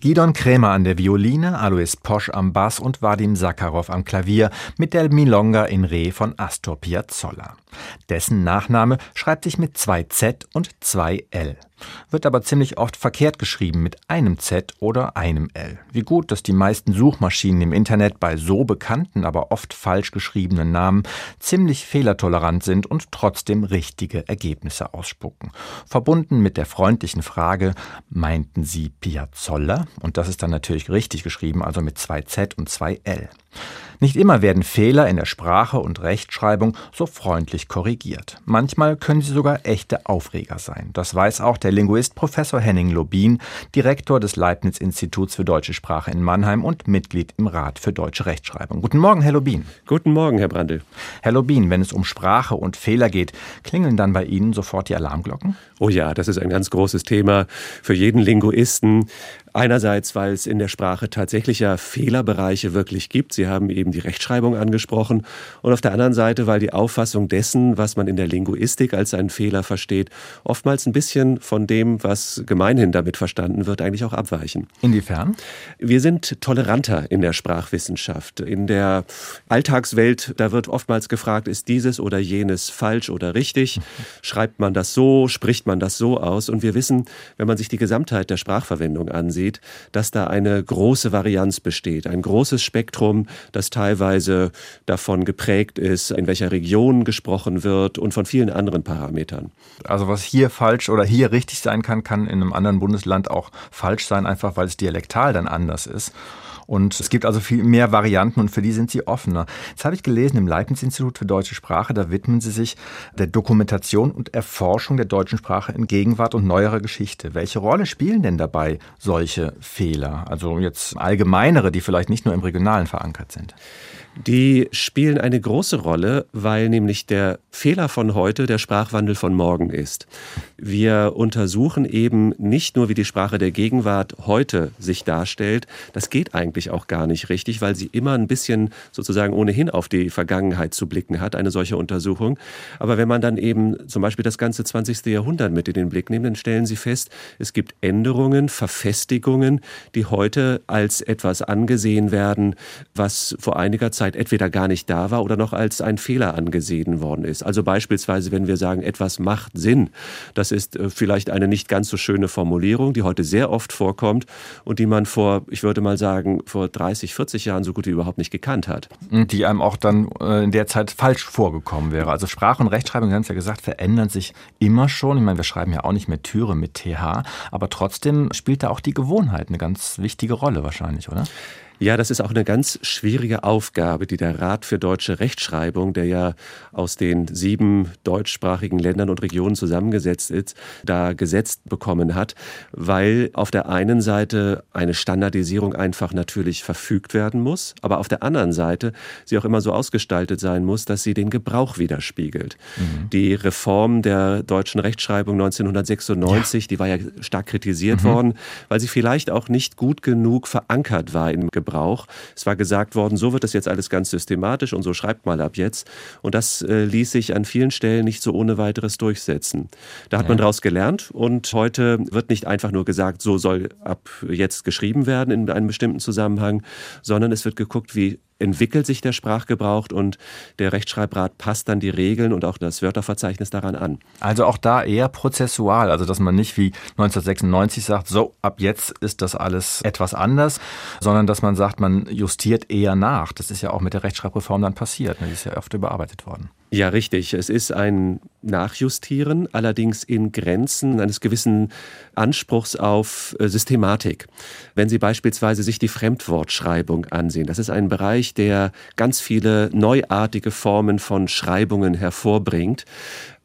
Gidon Krämer an der Violine, Alois Posch am Bass und Vadim Sakharov am Klavier mit der Milonga in Re von Astor Piazzolla. Dessen Nachname schreibt sich mit zwei Z und zwei L wird aber ziemlich oft verkehrt geschrieben mit einem Z oder einem L. Wie gut, dass die meisten Suchmaschinen im Internet bei so bekannten, aber oft falsch geschriebenen Namen ziemlich fehlertolerant sind und trotzdem richtige Ergebnisse ausspucken. Verbunden mit der freundlichen Frage, meinten Sie Piazzolla? Und das ist dann natürlich richtig geschrieben, also mit zwei Z und zwei L. Nicht immer werden Fehler in der Sprache und Rechtschreibung so freundlich korrigiert. Manchmal können sie sogar echte Aufreger sein. Das weiß auch der Linguist Professor Henning Lobin, Direktor des Leibniz-Instituts für deutsche Sprache in Mannheim und Mitglied im Rat für deutsche Rechtschreibung. Guten Morgen, Herr Lobin. Guten Morgen, Herr Brandl. Herr Lobin, wenn es um Sprache und Fehler geht, klingeln dann bei Ihnen sofort die Alarmglocken? Oh ja, das ist ein ganz großes Thema für jeden Linguisten. Einerseits, weil es in der Sprache tatsächlich ja Fehlerbereiche wirklich gibt. Sie haben eben die Rechtschreibung angesprochen. Und auf der anderen Seite, weil die Auffassung dessen, was man in der Linguistik als einen Fehler versteht, oftmals ein bisschen von dem, was gemeinhin damit verstanden wird, eigentlich auch abweichen. Inwiefern? Wir sind toleranter in der Sprachwissenschaft. In der Alltagswelt, da wird oftmals gefragt, ist dieses oder jenes falsch oder richtig? Schreibt man das so? Spricht man das so aus? Und wir wissen, wenn man sich die Gesamtheit der Sprachverwendung ansieht, sieht, dass da eine große Varianz besteht, ein großes Spektrum, das teilweise davon geprägt ist, in welcher Region gesprochen wird und von vielen anderen Parametern. Also was hier falsch oder hier richtig sein kann, kann in einem anderen Bundesland auch falsch sein, einfach weil es dialektal dann anders ist. Und es gibt also viel mehr Varianten und für die sind sie offener. Jetzt habe ich gelesen im Leibniz-Institut für deutsche Sprache, da widmen sie sich der Dokumentation und Erforschung der deutschen Sprache in Gegenwart und neuerer Geschichte. Welche Rolle spielen denn dabei solche Fehler? Also jetzt allgemeinere, die vielleicht nicht nur im Regionalen verankert sind. Die spielen eine große Rolle, weil nämlich der Fehler von heute der Sprachwandel von morgen ist. Wir untersuchen eben nicht nur, wie die Sprache der Gegenwart heute sich darstellt. Das geht eigentlich auch gar nicht richtig, weil sie immer ein bisschen sozusagen ohnehin auf die Vergangenheit zu blicken hat, eine solche Untersuchung. Aber wenn man dann eben zum Beispiel das ganze 20. Jahrhundert mit in den Blick nimmt, dann stellen Sie fest, es gibt Änderungen, Verfestigungen, die heute als etwas angesehen werden, was vor einiger Zeit Zeit entweder gar nicht da war oder noch als ein Fehler angesehen worden ist. Also beispielsweise, wenn wir sagen, etwas macht Sinn, das ist äh, vielleicht eine nicht ganz so schöne Formulierung, die heute sehr oft vorkommt und die man vor, ich würde mal sagen, vor 30, 40 Jahren so gut wie überhaupt nicht gekannt hat. Die einem auch dann äh, in der Zeit falsch vorgekommen wäre. Also Sprache und Rechtschreibung, Sie haben es ja gesagt, verändern sich immer schon. Ich meine, wir schreiben ja auch nicht mehr Türe mit TH, aber trotzdem spielt da auch die Gewohnheit eine ganz wichtige Rolle wahrscheinlich, oder? Ja, das ist auch eine ganz schwierige Aufgabe, die der Rat für deutsche Rechtschreibung, der ja aus den sieben deutschsprachigen Ländern und Regionen zusammengesetzt ist, da gesetzt bekommen hat, weil auf der einen Seite eine Standardisierung einfach natürlich verfügt werden muss, aber auf der anderen Seite sie auch immer so ausgestaltet sein muss, dass sie den Gebrauch widerspiegelt. Mhm. Die Reform der deutschen Rechtschreibung 1996, ja. die war ja stark kritisiert mhm. worden, weil sie vielleicht auch nicht gut genug verankert war im Gebrauch Gebrauch. Es war gesagt worden, so wird das jetzt alles ganz systematisch und so schreibt mal ab jetzt. Und das äh, ließ sich an vielen Stellen nicht so ohne weiteres durchsetzen. Da hat ja. man daraus gelernt und heute wird nicht einfach nur gesagt, so soll ab jetzt geschrieben werden in einem bestimmten Zusammenhang, sondern es wird geguckt, wie entwickelt sich der Sprachgebrauch und der Rechtschreibrat passt dann die Regeln und auch das Wörterverzeichnis daran an. Also auch da eher prozessual, also dass man nicht wie 1996 sagt, so ab jetzt ist das alles etwas anders, sondern dass man sagt, man justiert eher nach. Das ist ja auch mit der Rechtschreibreform dann passiert, ne? die ist ja oft überarbeitet worden. Ja, richtig. Es ist ein Nachjustieren, allerdings in Grenzen eines gewissen Anspruchs auf äh, Systematik. Wenn Sie beispielsweise sich die Fremdwortschreibung ansehen, das ist ein Bereich, der ganz viele neuartige Formen von Schreibungen hervorbringt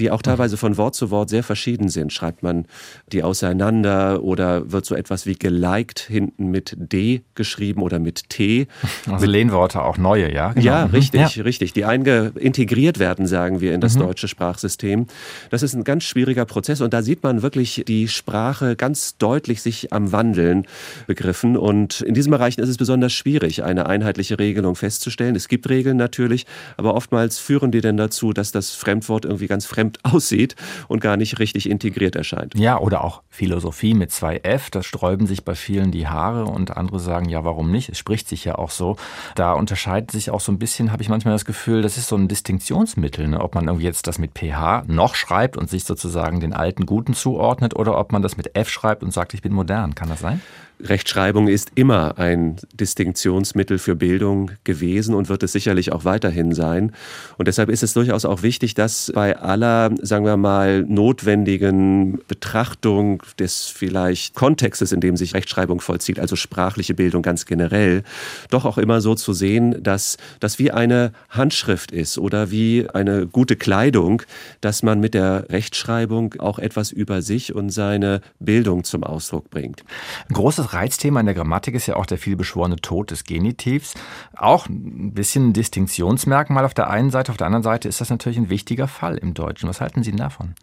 die auch teilweise von Wort zu Wort sehr verschieden sind. Schreibt man die auseinander oder wird so etwas wie geliked hinten mit D geschrieben oder mit T? Also Lehnworte auch neue, ja? Genau. Ja, mhm. richtig, ja. richtig. Die einge integriert werden, sagen wir, in das mhm. deutsche Sprachsystem. Das ist ein ganz schwieriger Prozess und da sieht man wirklich die Sprache ganz deutlich sich am Wandeln begriffen. Und in diesen Bereichen ist es besonders schwierig, eine einheitliche Regelung festzustellen. Es gibt Regeln natürlich, aber oftmals führen die dann dazu, dass das Fremdwort irgendwie ganz fremd fremd aussieht und gar nicht richtig integriert erscheint. Ja, oder auch Philosophie mit zwei F, da sträuben sich bei vielen die Haare und andere sagen, ja, warum nicht? Es spricht sich ja auch so. Da unterscheidet sich auch so ein bisschen, habe ich manchmal das Gefühl, das ist so ein Distinktionsmittel, ne? ob man irgendwie jetzt das mit PH noch schreibt und sich sozusagen den alten Guten zuordnet oder ob man das mit F schreibt und sagt, ich bin modern. Kann das sein? Rechtschreibung ist immer ein Distinktionsmittel für Bildung gewesen und wird es sicherlich auch weiterhin sein. Und deshalb ist es durchaus auch wichtig, dass bei aller, sagen wir mal, notwendigen Betrachtung des vielleicht Kontextes, in dem sich Rechtschreibung vollzieht, also sprachliche Bildung ganz generell, doch auch immer so zu sehen, dass das wie eine Handschrift ist oder wie eine gute Kleidung, dass man mit der Rechtschreibung auch etwas über sich und seine Bildung zum Ausdruck bringt. Ein großes Reizthema in der Grammatik ist ja auch der vielbeschworene Tod des Genitivs. Auch ein bisschen ein Distinktionsmerkmal auf der einen Seite, auf der anderen Seite ist das natürlich ein wichtiger Fall im Deutschen. Was halten Sie davon?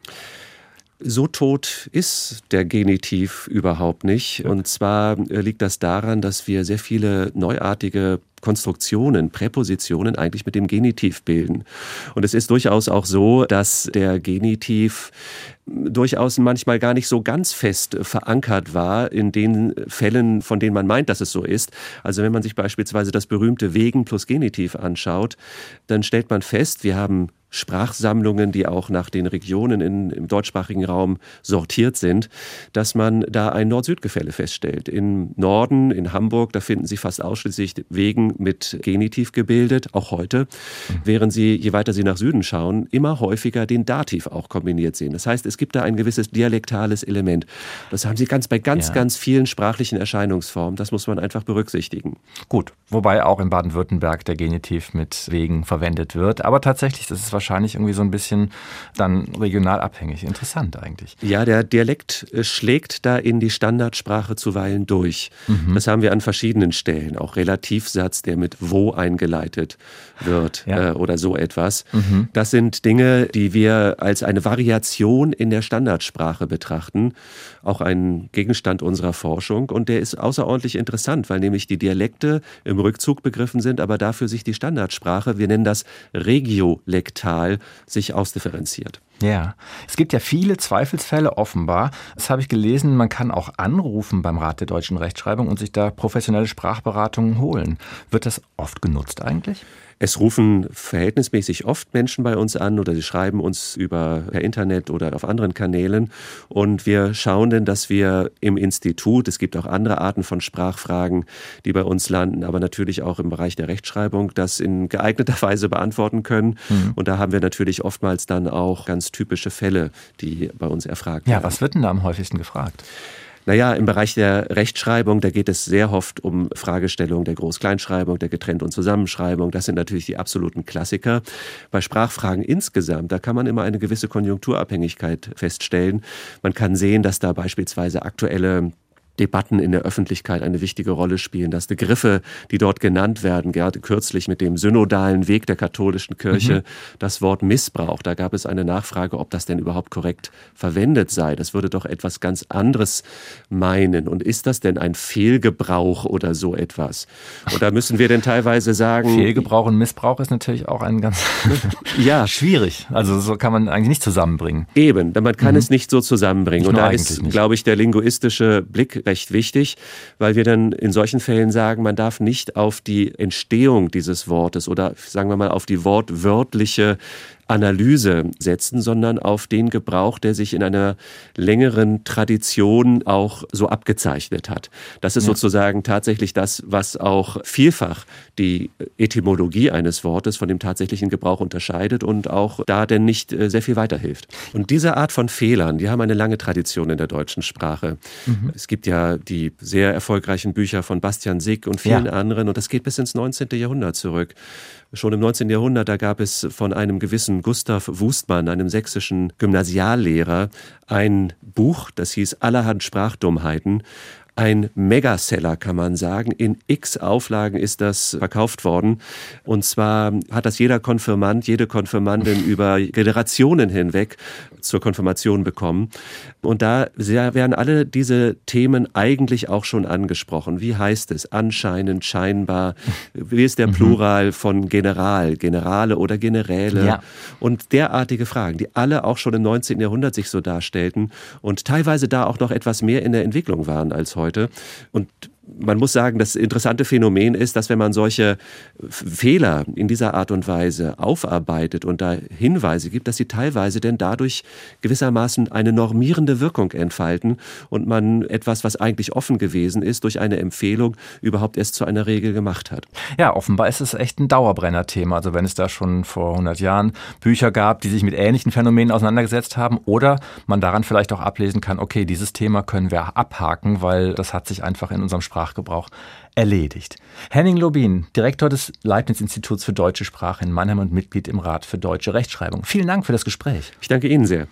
So tot ist der Genitiv überhaupt nicht. Und zwar äh, liegt das daran, dass wir sehr viele neuartige Konstruktionen, Präpositionen eigentlich mit dem Genitiv bilden. Und es ist durchaus auch so, dass der Genitiv durchaus manchmal gar nicht so ganz fest verankert war in den Fällen, von denen man meint, dass es so ist. Also wenn man sich beispielsweise das berühmte Wegen plus Genitiv anschaut, dann stellt man fest, wir haben Sprachsammlungen, die auch nach den Regionen in, im deutschsprachigen Raum sortiert sind, dass man da ein Nord-Süd-Gefälle feststellt. Im Norden, in Hamburg, da finden Sie fast ausschließlich Wegen mit Genitiv gebildet, auch heute, während Sie, je weiter Sie nach Süden schauen, immer häufiger den Dativ auch kombiniert sehen. Das heißt, es gibt da ein gewisses dialektales Element. Das haben Sie ganz bei ganz, ja. ganz vielen sprachlichen Erscheinungsformen. Das muss man einfach berücksichtigen. Gut, wobei auch in Baden-Württemberg der Genitiv mit Wegen verwendet wird. Aber tatsächlich, das ist wahrscheinlich irgendwie so ein bisschen dann regional abhängig. Interessant eigentlich. Ja, der Dialekt äh, schlägt da in die Standardsprache zuweilen durch. Mhm. Das haben wir an verschiedenen Stellen. Auch Relativsatz, der mit wo eingeleitet wird ja. äh, oder so etwas. Mhm. Das sind Dinge, die wir als eine Variation in der Standardsprache betrachten. Auch ein Gegenstand unserer Forschung. Und der ist außerordentlich interessant, weil nämlich die Dialekte im Rückzug begriffen sind, aber dafür sich die Standardsprache, wir nennen das regiolektal, digital sich ausdifferenziert. Ja, es gibt ja viele Zweifelsfälle offenbar. Das habe ich gelesen, man kann auch anrufen beim Rat der deutschen Rechtschreibung und sich da professionelle Sprachberatungen holen. Wird das oft genutzt eigentlich? Es rufen verhältnismäßig oft Menschen bei uns an oder sie schreiben uns über per Internet oder auf anderen Kanälen und wir schauen denn, dass wir im Institut, es gibt auch andere Arten von Sprachfragen, die bei uns landen, aber natürlich auch im Bereich der Rechtschreibung, das in geeigneter Weise beantworten können. Mhm. Und da haben wir natürlich oftmals dann auch ganz typische Fälle, die bei uns erfragt werden. Ja, was wird denn da am häufigsten gefragt? Naja, im Bereich der Rechtschreibung, da geht es sehr oft um Fragestellungen der Groß-Kleinschreibung, der Getrennt- und Zusammenschreibung. Das sind natürlich die absoluten Klassiker. Bei Sprachfragen insgesamt, da kann man immer eine gewisse Konjunkturabhängigkeit feststellen. Man kann sehen, dass da beispielsweise aktuelle Debatten in der Öffentlichkeit eine wichtige Rolle spielen, dass Begriffe, die dort genannt werden, gerade kürzlich mit dem synodalen Weg der katholischen Kirche, mhm. das Wort Missbrauch, da gab es eine Nachfrage, ob das denn überhaupt korrekt verwendet sei. Das würde doch etwas ganz anderes meinen. Und ist das denn ein Fehlgebrauch oder so etwas? Oder müssen wir denn teilweise sagen. Fehlgebrauch und Missbrauch ist natürlich auch ein ganz ja. schwierig. Also so kann man eigentlich nicht zusammenbringen. Eben, man kann mhm. es nicht so zusammenbringen. Und da ist, glaube ich, der linguistische Blick recht wichtig, weil wir dann in solchen Fällen sagen, man darf nicht auf die Entstehung dieses Wortes oder sagen wir mal auf die wortwörtliche Analyse setzen, sondern auf den Gebrauch, der sich in einer längeren Tradition auch so abgezeichnet hat. Das ist ja. sozusagen tatsächlich das, was auch vielfach die Etymologie eines Wortes von dem tatsächlichen Gebrauch unterscheidet und auch da denn nicht äh, sehr viel weiterhilft. Und diese Art von Fehlern, die haben eine lange Tradition in der deutschen Sprache. Mhm. Es gibt ja die sehr erfolgreichen Bücher von Bastian Sick und vielen ja. anderen und das geht bis ins 19. Jahrhundert zurück. Schon im 19. Jahrhundert, da gab es von einem gewissen Gustav Wustmann, einem sächsischen Gymnasiallehrer, ein Buch, das hieß Allerhand Sprachdummheiten ein Megaseller, kann man sagen. In x Auflagen ist das verkauft worden. Und zwar hat das jeder Konfirmand, jede Konfirmandin über Generationen hinweg zur Konfirmation bekommen. Und da werden alle diese Themen eigentlich auch schon angesprochen. Wie heißt es? Anscheinend, scheinbar. Wie ist der mhm. Plural von General, Generale oder Generäle? Ja. Und derartige Fragen, die alle auch schon im 19. Jahrhundert sich so darstellten und teilweise da auch noch etwas mehr in der Entwicklung waren als heute. Und man muss sagen, das interessante Phänomen ist, dass wenn man solche Fehler in dieser Art und Weise aufarbeitet und da Hinweise gibt, dass sie teilweise denn dadurch gewissermaßen eine normierende Wirkung entfalten und man etwas, was eigentlich offen gewesen ist, durch eine Empfehlung überhaupt erst zu einer Regel gemacht hat. Ja, offenbar ist es echt ein Dauerbrenner-Thema. Also wenn es da schon vor 100 Jahren Bücher gab, die sich mit ähnlichen Phänomenen auseinandergesetzt haben oder man daran vielleicht auch ablesen kann, okay, dieses Thema können wir abhaken, weil das hat sich einfach in unserem Sprach Sprachgebrauch erledigt. Henning Lobin, Direktor des Leibniz-Instituts für deutsche Sprache in Mannheim und Mitglied im Rat für deutsche Rechtschreibung. Vielen Dank für das Gespräch. Ich danke Ihnen sehr.